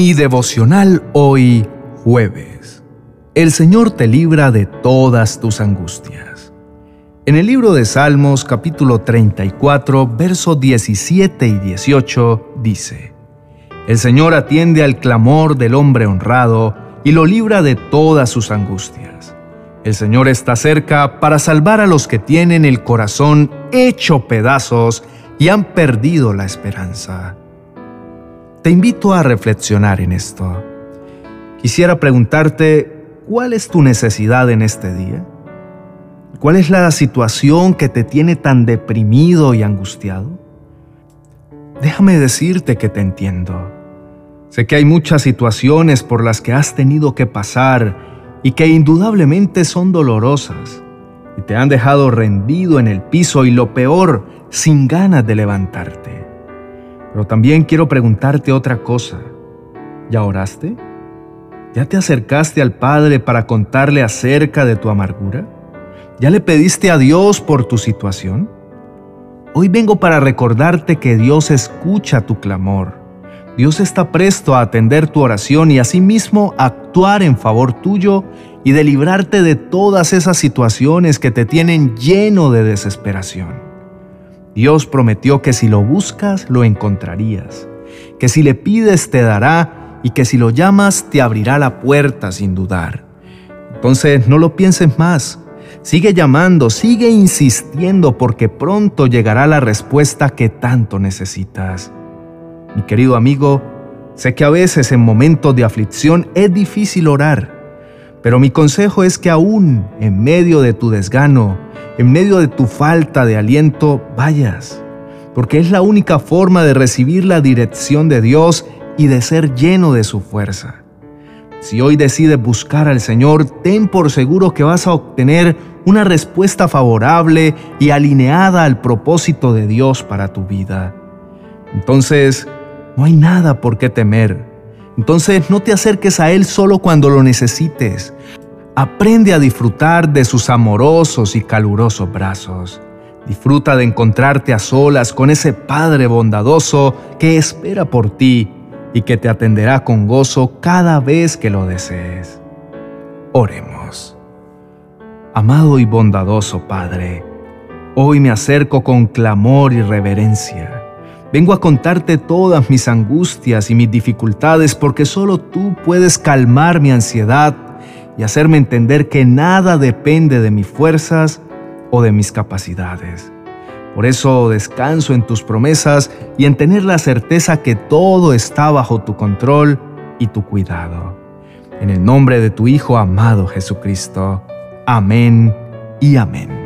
Mi devocional hoy jueves. El Señor te libra de todas tus angustias. En el libro de Salmos capítulo 34, versos 17 y 18 dice, El Señor atiende al clamor del hombre honrado y lo libra de todas sus angustias. El Señor está cerca para salvar a los que tienen el corazón hecho pedazos y han perdido la esperanza. Te invito a reflexionar en esto. Quisiera preguntarte, ¿cuál es tu necesidad en este día? ¿Cuál es la situación que te tiene tan deprimido y angustiado? Déjame decirte que te entiendo. Sé que hay muchas situaciones por las que has tenido que pasar y que indudablemente son dolorosas y te han dejado rendido en el piso y lo peor, sin ganas de levantarte. Pero también quiero preguntarte otra cosa. ¿Ya oraste? ¿Ya te acercaste al Padre para contarle acerca de tu amargura? ¿Ya le pediste a Dios por tu situación? Hoy vengo para recordarte que Dios escucha tu clamor. Dios está presto a atender tu oración y asimismo actuar en favor tuyo y de librarte de todas esas situaciones que te tienen lleno de desesperación. Dios prometió que si lo buscas, lo encontrarías, que si le pides, te dará, y que si lo llamas, te abrirá la puerta sin dudar. Entonces, no lo pienses más. Sigue llamando, sigue insistiendo, porque pronto llegará la respuesta que tanto necesitas. Mi querido amigo, sé que a veces en momentos de aflicción es difícil orar, pero mi consejo es que aún en medio de tu desgano, en medio de tu falta de aliento, vayas, porque es la única forma de recibir la dirección de Dios y de ser lleno de su fuerza. Si hoy decides buscar al Señor, ten por seguro que vas a obtener una respuesta favorable y alineada al propósito de Dios para tu vida. Entonces, no hay nada por qué temer. Entonces, no te acerques a Él solo cuando lo necesites. Aprende a disfrutar de sus amorosos y calurosos brazos. Disfruta de encontrarte a solas con ese Padre bondadoso que espera por ti y que te atenderá con gozo cada vez que lo desees. Oremos. Amado y bondadoso Padre, hoy me acerco con clamor y reverencia. Vengo a contarte todas mis angustias y mis dificultades porque solo tú puedes calmar mi ansiedad y hacerme entender que nada depende de mis fuerzas o de mis capacidades. Por eso descanso en tus promesas y en tener la certeza que todo está bajo tu control y tu cuidado. En el nombre de tu Hijo amado Jesucristo. Amén y amén.